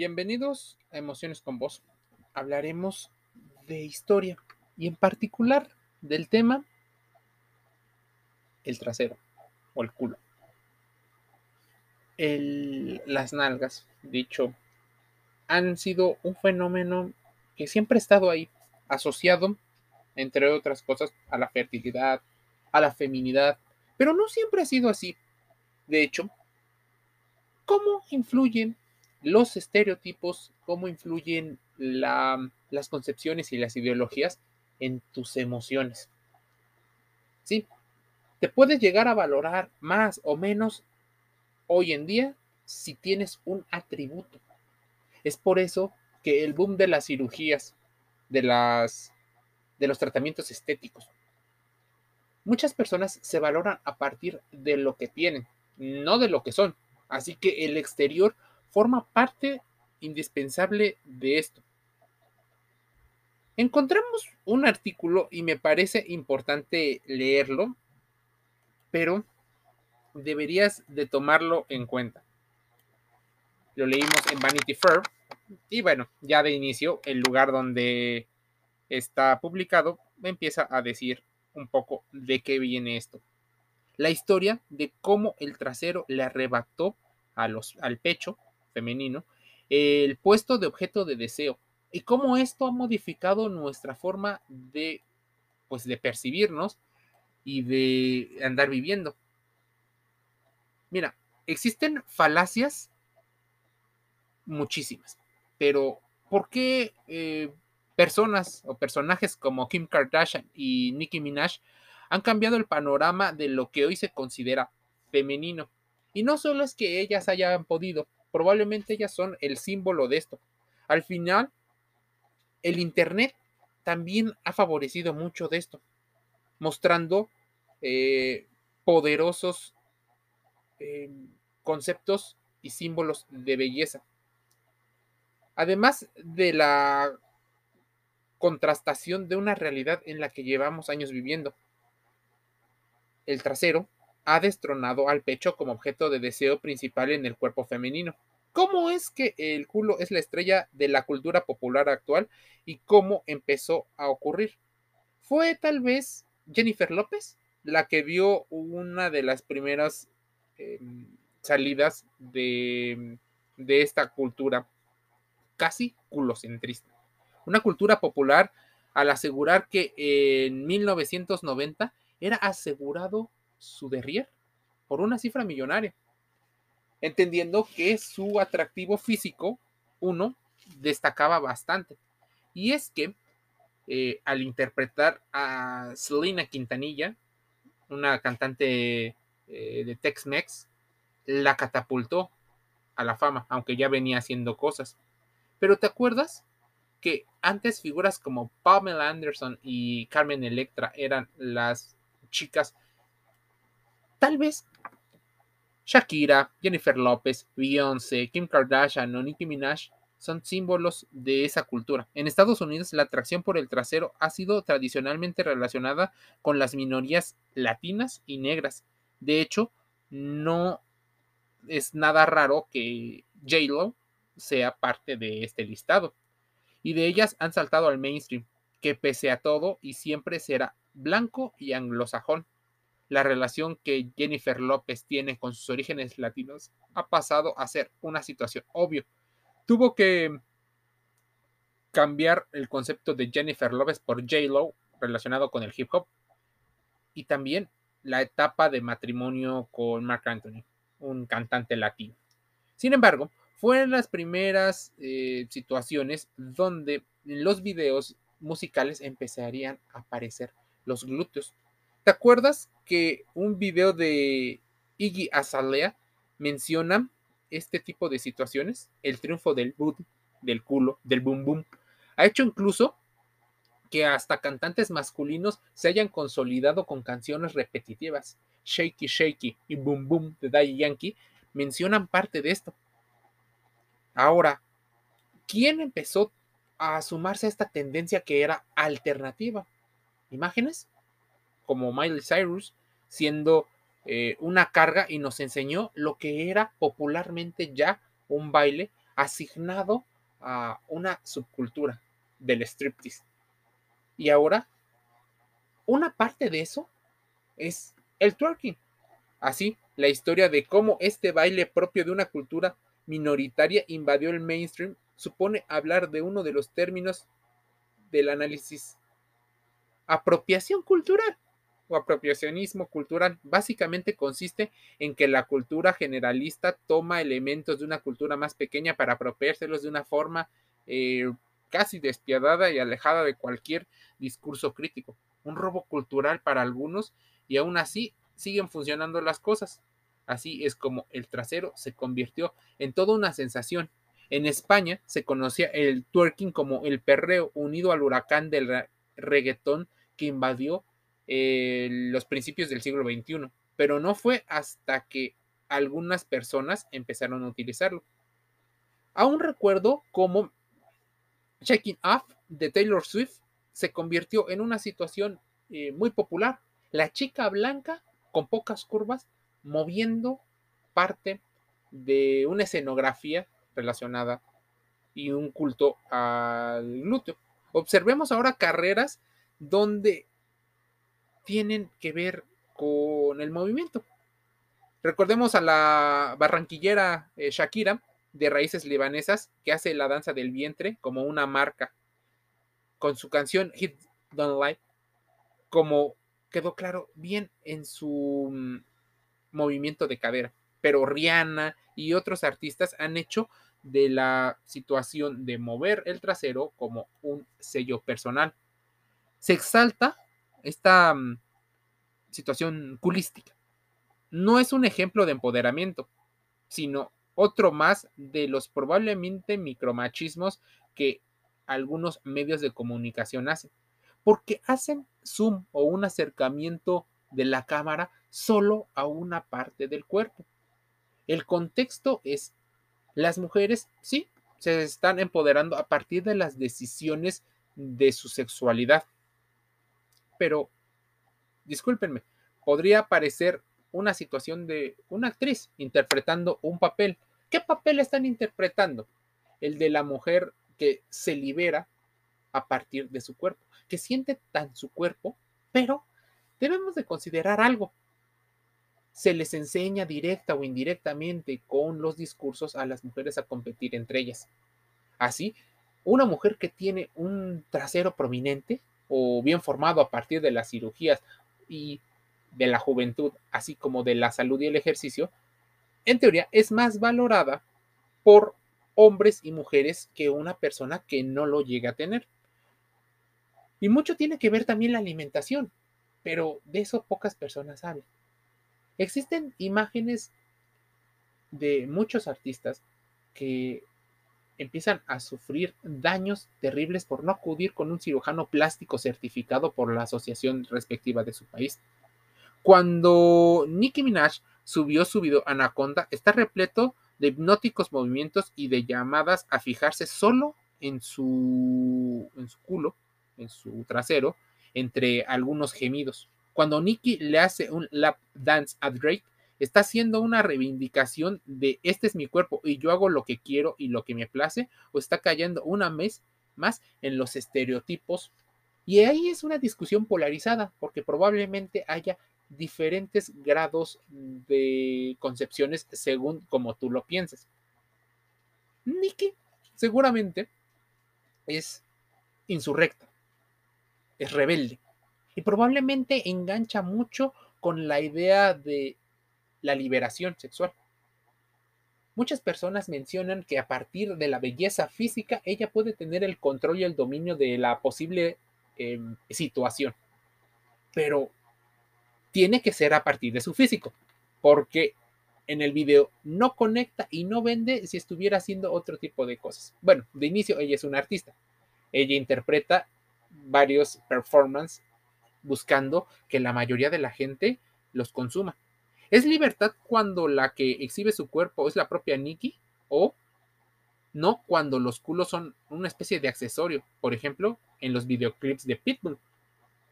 Bienvenidos a Emociones con Vos. Hablaremos de historia y en particular del tema el trasero o el culo. las nalgas, dicho, han sido un fenómeno que siempre ha estado ahí, asociado, entre otras cosas, a la fertilidad, a la feminidad, pero no siempre ha sido así. De hecho, ¿cómo influyen los estereotipos, cómo influyen las concepciones y las ideologías en tus emociones. Sí, te puedes llegar a valorar más o menos hoy en día si tienes un atributo. Es por eso que el boom de las cirugías, de, las, de los tratamientos estéticos, muchas personas se valoran a partir de lo que tienen, no de lo que son. Así que el exterior forma parte indispensable de esto. Encontramos un artículo y me parece importante leerlo, pero deberías de tomarlo en cuenta. Lo leímos en Vanity Fair y bueno, ya de inicio, el lugar donde está publicado empieza a decir un poco de qué viene esto. La historia de cómo el trasero le arrebató al pecho femenino, el puesto de objeto de deseo y cómo esto ha modificado nuestra forma de, pues, de percibirnos y de andar viviendo. Mira, existen falacias muchísimas, pero ¿por qué eh, personas o personajes como Kim Kardashian y Nicki Minaj han cambiado el panorama de lo que hoy se considera femenino? Y no solo es que ellas hayan podido, probablemente ellas son el símbolo de esto. Al final, el Internet también ha favorecido mucho de esto, mostrando eh, poderosos eh, conceptos y símbolos de belleza. Además de la contrastación de una realidad en la que llevamos años viviendo. El trasero ha destronado al pecho como objeto de deseo principal en el cuerpo femenino. ¿Cómo es que el culo es la estrella de la cultura popular actual y cómo empezó a ocurrir? ¿Fue tal vez Jennifer López la que vio una de las primeras em, salidas de, de esta cultura casi culocentrista? Una cultura popular al asegurar que en 1990 era asegurado su derrier por una cifra millonaria, entendiendo que su atractivo físico, uno, destacaba bastante. Y es que eh, al interpretar a Selena Quintanilla, una cantante eh, de Tex-Mex, la catapultó a la fama, aunque ya venía haciendo cosas. Pero ¿te acuerdas que antes figuras como Pamela Anderson y Carmen Electra eran las chicas Tal vez Shakira, Jennifer López, Beyoncé, Kim Kardashian o Nicki Minaj son símbolos de esa cultura. En Estados Unidos, la atracción por el trasero ha sido tradicionalmente relacionada con las minorías latinas y negras. De hecho, no es nada raro que J-Lo sea parte de este listado. Y de ellas han saltado al mainstream, que pese a todo y siempre será blanco y anglosajón la relación que Jennifer López tiene con sus orígenes latinos ha pasado a ser una situación obvio. Tuvo que cambiar el concepto de Jennifer López por J-Lo relacionado con el hip hop y también la etapa de matrimonio con Mark Anthony, un cantante latino. Sin embargo, fueron las primeras eh, situaciones donde en los videos musicales empezarían a aparecer los glúteos ¿Te acuerdas que un video de Iggy Azalea menciona este tipo de situaciones? El triunfo del boot, del culo, del boom boom. Ha hecho incluso que hasta cantantes masculinos se hayan consolidado con canciones repetitivas. Shaky Shaky y Boom Boom de Daddy Yankee mencionan parte de esto. Ahora, ¿quién empezó a sumarse a esta tendencia que era alternativa? ¿Imágenes? Como Miley Cyrus, siendo eh, una carga y nos enseñó lo que era popularmente ya un baile asignado a una subcultura del striptease. Y ahora, una parte de eso es el twerking. Así, la historia de cómo este baile propio de una cultura minoritaria invadió el mainstream supone hablar de uno de los términos del análisis apropiación cultural o apropiacionismo cultural. Básicamente consiste en que la cultura generalista toma elementos de una cultura más pequeña para apropiárselos de una forma eh, casi despiadada y alejada de cualquier discurso crítico. Un robo cultural para algunos y aún así siguen funcionando las cosas. Así es como el trasero se convirtió en toda una sensación. En España se conocía el twerking como el perreo unido al huracán del reggaetón que invadió eh, los principios del siglo XXI, pero no fue hasta que algunas personas empezaron a utilizarlo. Aún recuerdo cómo Checking Off de Taylor Swift se convirtió en una situación eh, muy popular. La chica blanca con pocas curvas moviendo parte de una escenografía relacionada y un culto al glúteo. Observemos ahora carreras donde tienen que ver con el movimiento. Recordemos a la barranquillera eh, Shakira de raíces libanesas que hace la danza del vientre como una marca con su canción Hit Don't Lie, como quedó claro bien en su mm, movimiento de cadera. Pero Rihanna y otros artistas han hecho de la situación de mover el trasero como un sello personal. Se exalta esta mm, situación culística. No es un ejemplo de empoderamiento, sino otro más de los probablemente micromachismos que algunos medios de comunicación hacen, porque hacen zoom o un acercamiento de la cámara solo a una parte del cuerpo. El contexto es, las mujeres, sí, se están empoderando a partir de las decisiones de su sexualidad. Pero, discúlpenme, podría parecer una situación de una actriz interpretando un papel. ¿Qué papel están interpretando? El de la mujer que se libera a partir de su cuerpo, que siente tan su cuerpo, pero debemos de considerar algo. Se les enseña directa o indirectamente con los discursos a las mujeres a competir entre ellas. Así, una mujer que tiene un trasero prominente o bien formado a partir de las cirugías y de la juventud, así como de la salud y el ejercicio, en teoría es más valorada por hombres y mujeres que una persona que no lo llega a tener. Y mucho tiene que ver también la alimentación, pero de eso pocas personas saben. Existen imágenes de muchos artistas que empiezan a sufrir daños terribles por no acudir con un cirujano plástico certificado por la asociación respectiva de su país. Cuando Nicki Minaj subió su video Anaconda, está repleto de hipnóticos movimientos y de llamadas a fijarse solo en su, en su culo, en su trasero, entre algunos gemidos. Cuando Nicky le hace un lap dance a Drake, está haciendo una reivindicación de este es mi cuerpo y yo hago lo que quiero y lo que me place, o está cayendo una vez más en los estereotipos. Y ahí es una discusión polarizada, porque probablemente haya diferentes grados de concepciones según como tú lo pienses. Nicky seguramente es insurrecta, es rebelde y probablemente engancha mucho con la idea de la liberación sexual. Muchas personas mencionan que a partir de la belleza física ella puede tener el control y el dominio de la posible em, situación. Pero tiene que ser a partir de su físico, porque en el video no conecta y no vende si estuviera haciendo otro tipo de cosas. Bueno, de inicio ella es una artista. Ella interpreta varios performances buscando que la mayoría de la gente los consuma. ¿Es libertad cuando la que exhibe su cuerpo es la propia Nikki? ¿O no cuando los culos son una especie de accesorio? Por ejemplo, en los videoclips de Pitbull.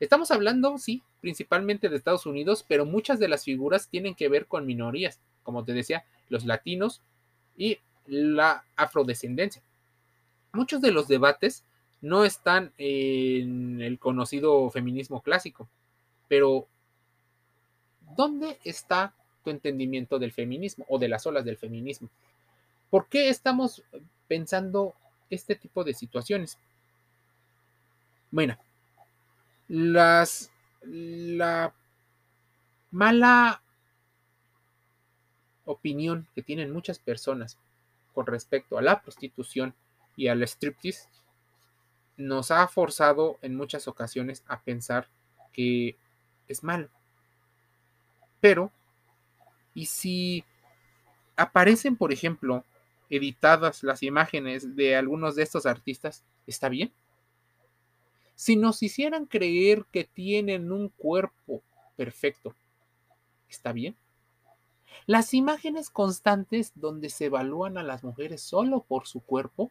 Estamos hablando, sí, principalmente de Estados Unidos, pero muchas de las figuras tienen que ver con minorías, como te decía, los latinos y la afrodescendencia. Muchos de los debates no están en el conocido feminismo clásico, pero ¿dónde está tu entendimiento del feminismo o de las olas del feminismo? ¿Por qué estamos pensando este tipo de situaciones? Bueno, las, la mala opinión que tienen muchas personas con respecto a la prostitución y al striptease nos ha forzado en muchas ocasiones a pensar que es malo. Pero, ¿y si aparecen, por ejemplo, editadas las imágenes de algunos de estos artistas? ¿Está bien? Si nos hicieran creer que tienen un cuerpo perfecto, ¿está bien? Las imágenes constantes donde se evalúan a las mujeres solo por su cuerpo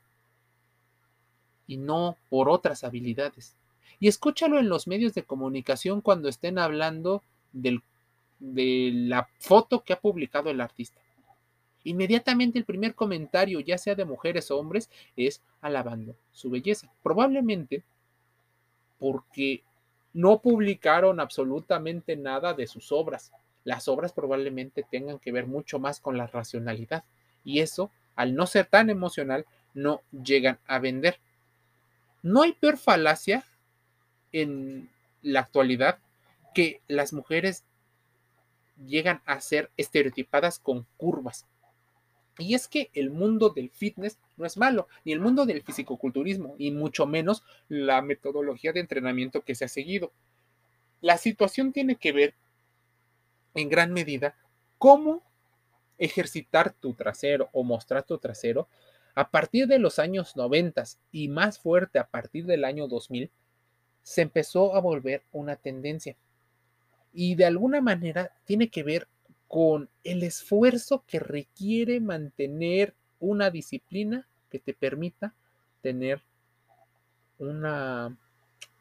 y no por otras habilidades. Y escúchalo en los medios de comunicación cuando estén hablando del, de la foto que ha publicado el artista. Inmediatamente el primer comentario, ya sea de mujeres o hombres, es alabando su belleza. Probablemente porque no publicaron absolutamente nada de sus obras. Las obras probablemente tengan que ver mucho más con la racionalidad y eso, al no ser tan emocional, no llegan a vender. No hay peor falacia en la actualidad que las mujeres llegan a ser estereotipadas con curvas. Y es que el mundo del fitness no es malo, ni el mundo del fisicoculturismo, y mucho menos la metodología de entrenamiento que se ha seguido. La situación tiene que ver en gran medida cómo ejercitar tu trasero o mostrar tu trasero a partir de los años 90 y más fuerte a partir del año 2000, se empezó a volver una tendencia. Y de alguna manera tiene que ver con el esfuerzo que requiere mantener una disciplina que te permita tener una,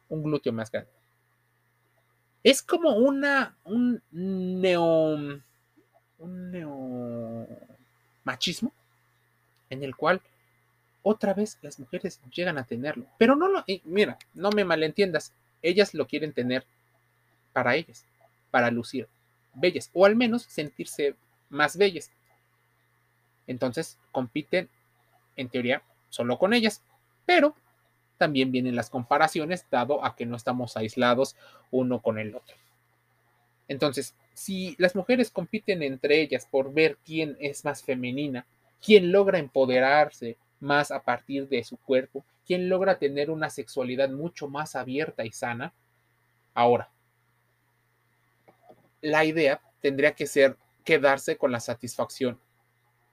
un glúteo más grande. Es como una, un neo, un neo machismo en el cual otra vez las mujeres llegan a tenerlo. Pero no lo, mira, no me malentiendas, ellas lo quieren tener para ellas, para lucir bellas, o al menos sentirse más bellas. Entonces compiten, en teoría, solo con ellas, pero también vienen las comparaciones, dado a que no estamos aislados uno con el otro. Entonces, si las mujeres compiten entre ellas por ver quién es más femenina, quién logra empoderarse más a partir de su cuerpo, quién logra tener una sexualidad mucho más abierta y sana. Ahora, la idea tendría que ser quedarse con la satisfacción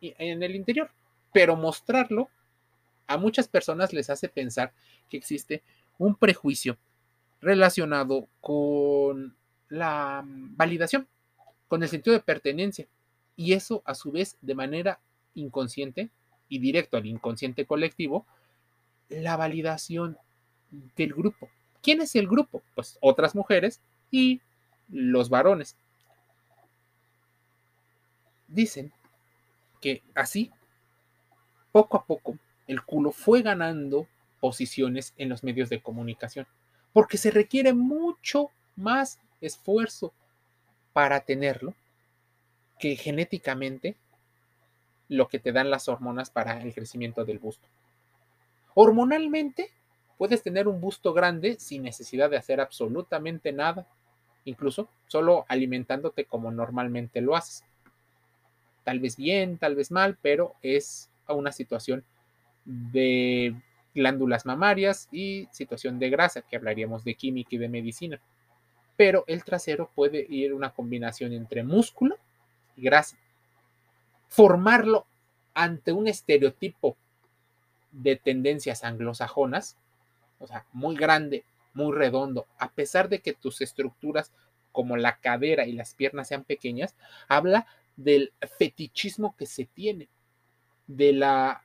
en el interior, pero mostrarlo a muchas personas les hace pensar que existe un prejuicio relacionado con la validación, con el sentido de pertenencia. Y eso, a su vez, de manera inconsciente y directo al inconsciente colectivo, la validación del grupo. ¿Quién es el grupo? Pues otras mujeres y los varones. Dicen que así, poco a poco, el culo fue ganando posiciones en los medios de comunicación, porque se requiere mucho más esfuerzo para tenerlo que genéticamente lo que te dan las hormonas para el crecimiento del busto. Hormonalmente, puedes tener un busto grande sin necesidad de hacer absolutamente nada, incluso solo alimentándote como normalmente lo haces. Tal vez bien, tal vez mal, pero es una situación de glándulas mamarias y situación de grasa, que hablaríamos de química y de medicina. Pero el trasero puede ir una combinación entre músculo y grasa formarlo ante un estereotipo de tendencias anglosajonas, o sea, muy grande, muy redondo, a pesar de que tus estructuras como la cadera y las piernas sean pequeñas, habla del fetichismo que se tiene, de la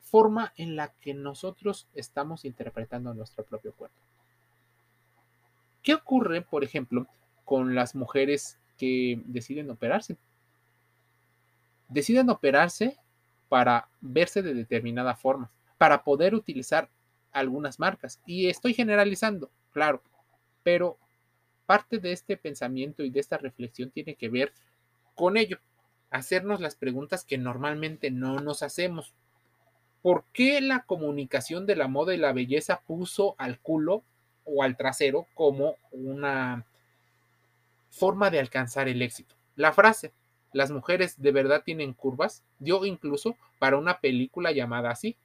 forma en la que nosotros estamos interpretando nuestro propio cuerpo. ¿Qué ocurre, por ejemplo, con las mujeres que deciden operarse? deciden operarse para verse de determinada forma, para poder utilizar algunas marcas. Y estoy generalizando, claro, pero parte de este pensamiento y de esta reflexión tiene que ver con ello, hacernos las preguntas que normalmente no nos hacemos. ¿Por qué la comunicación de la moda y la belleza puso al culo o al trasero como una forma de alcanzar el éxito? La frase, las mujeres de verdad tienen curvas, dio incluso para una película llamada así.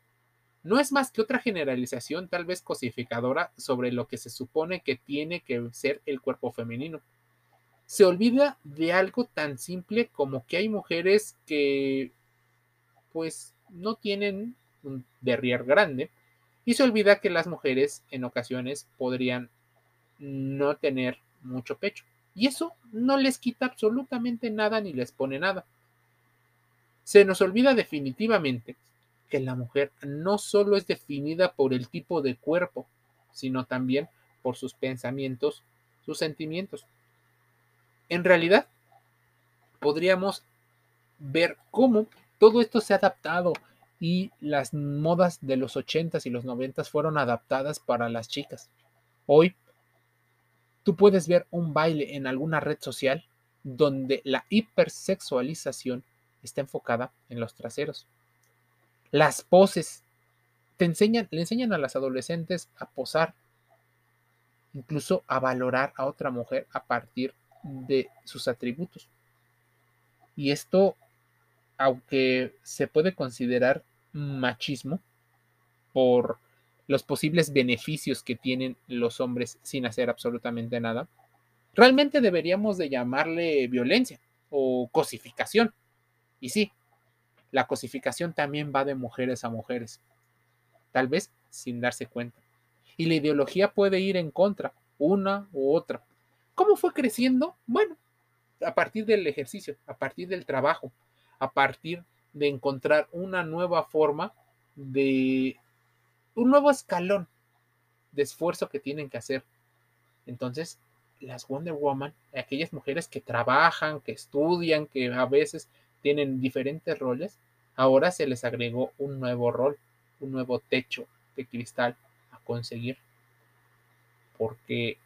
No es más que otra generalización tal vez cosificadora sobre lo que se supone que tiene que ser el cuerpo femenino se olvida de algo tan simple como que hay mujeres que pues no tienen un derrier grande y se olvida que las mujeres en ocasiones podrían no tener mucho pecho y eso no les quita absolutamente nada ni les pone nada. Se nos olvida definitivamente que la mujer no solo es definida por el tipo de cuerpo, sino también por sus pensamientos, sus sentimientos. En realidad, podríamos ver cómo todo esto se ha adaptado y las modas de los 80s y los 90s fueron adaptadas para las chicas. Hoy, tú puedes ver un baile en alguna red social donde la hipersexualización está enfocada en los traseros. Las poses te enseñan, le enseñan a las adolescentes a posar, incluso a valorar a otra mujer a partir de sus atributos. Y esto, aunque se puede considerar machismo por los posibles beneficios que tienen los hombres sin hacer absolutamente nada, realmente deberíamos de llamarle violencia o cosificación. Y sí, la cosificación también va de mujeres a mujeres, tal vez sin darse cuenta. Y la ideología puede ir en contra, una u otra. ¿Cómo fue creciendo? Bueno, a partir del ejercicio, a partir del trabajo, a partir de encontrar una nueva forma de un nuevo escalón de esfuerzo que tienen que hacer. Entonces, las Wonder Woman, aquellas mujeres que trabajan, que estudian, que a veces tienen diferentes roles, ahora se les agregó un nuevo rol, un nuevo techo de cristal a conseguir. Porque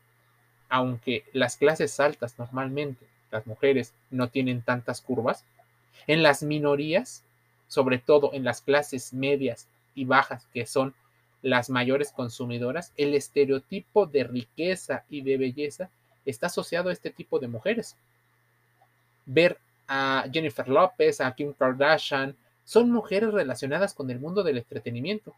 aunque las clases altas normalmente, las mujeres, no tienen tantas curvas, en las minorías, sobre todo en las clases medias y bajas, que son las mayores consumidoras, el estereotipo de riqueza y de belleza está asociado a este tipo de mujeres. Ver a Jennifer López, a Kim Kardashian, son mujeres relacionadas con el mundo del entretenimiento.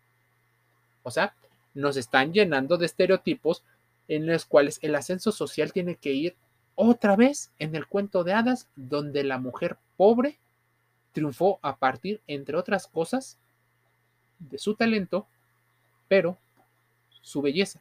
O sea, nos están llenando de estereotipos en los cuales el ascenso social tiene que ir otra vez en el cuento de hadas, donde la mujer pobre triunfó a partir, entre otras cosas, de su talento, pero su belleza.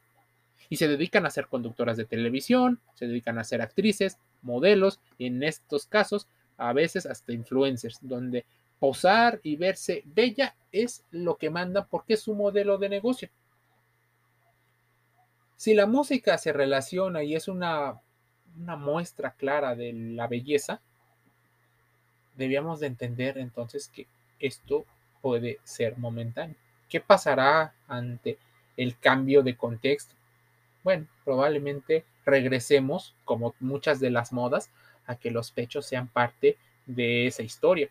Y se dedican a ser conductoras de televisión, se dedican a ser actrices, modelos, y en estos casos, a veces hasta influencers, donde posar y verse bella es lo que manda porque es su modelo de negocio. Si la música se relaciona y es una, muestra clara de la belleza, debíamos de entender entonces que esto puede ser momentáneo. ¿Qué pasará ante el cambio de contexto? Bueno, probablemente regresemos, como muchas de las modas, a que los pechos sean parte de esa historia.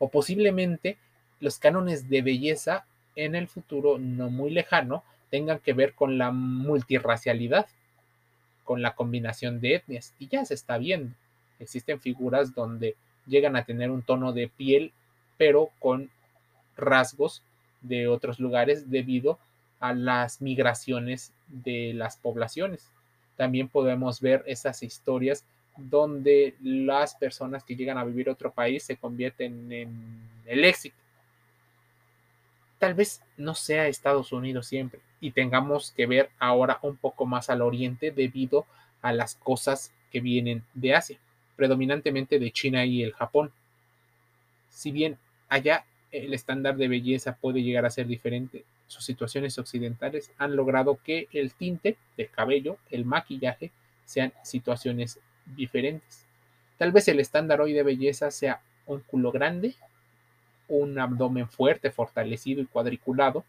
O posiblemente los cánones de belleza en el futuro no muy lejano tengan que ver con la multirracialidad, con la combinación de etnias. Y ya se está viendo. Existen figuras donde llegan a tener un tono de piel, pero con rasgos de otros lugares debido a las migraciones de las poblaciones. También podemos ver esas historias donde las personas que llegan a vivir a otro país se convierten en el éxito. Tal vez no sea Estados Unidos siempre, y tengamos que ver ahora un poco más al oriente debido a las cosas que vienen de Asia, predominantemente de China y el Japón. Si bien allá el estándar de belleza puede llegar a ser diferente, sus situaciones occidentales han logrado que el tinte del cabello, el maquillaje, sean situaciones diferentes. Tal vez el estándar hoy de belleza sea un culo grande, un abdomen fuerte, fortalecido y cuadriculado,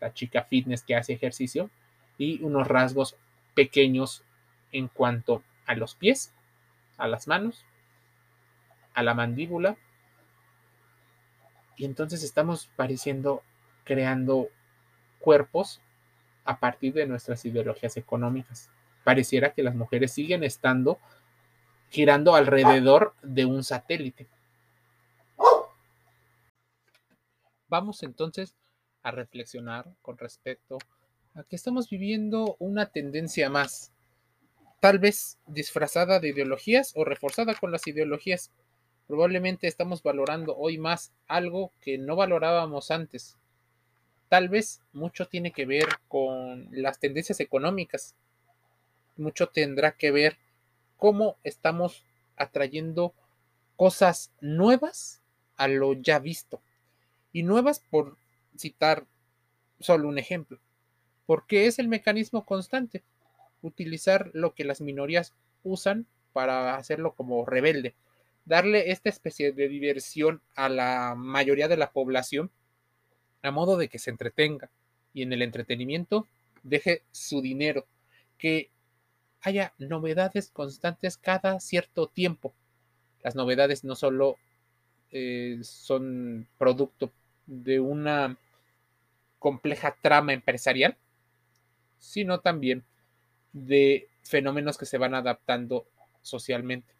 la chica fitness que hace ejercicio, y unos rasgos pequeños en cuanto a los pies, a las manos, a la mandíbula. Y entonces estamos pareciendo creando cuerpos a partir de nuestras ideologías económicas. Pareciera que las mujeres siguen estando girando alrededor de un satélite. Vamos entonces a reflexionar con respecto a que estamos viviendo una tendencia más, tal vez disfrazada de ideologías o reforzada con las ideologías. Probablemente estamos valorando hoy más algo que no valorábamos antes. Tal vez mucho tiene que ver con las tendencias económicas. Mucho tendrá que ver cómo estamos atrayendo cosas nuevas a lo ya visto. Y nuevas por citar solo un ejemplo, porque es el mecanismo constante, utilizar lo que las minorías usan para hacerlo como rebelde, darle esta especie de diversión a la mayoría de la población a modo de que se entretenga y en el entretenimiento deje su dinero, que haya novedades constantes cada cierto tiempo. Las novedades no solo eh, son producto de una compleja trama empresarial, sino también de fenómenos que se van adaptando socialmente.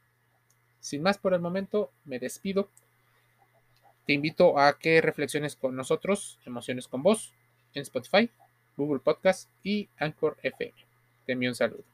Sin más por el momento, me despido. Te invito a que reflexiones con nosotros, Emociones con Voz, en Spotify, Google Podcast y Anchor FM. Te envío un saludo.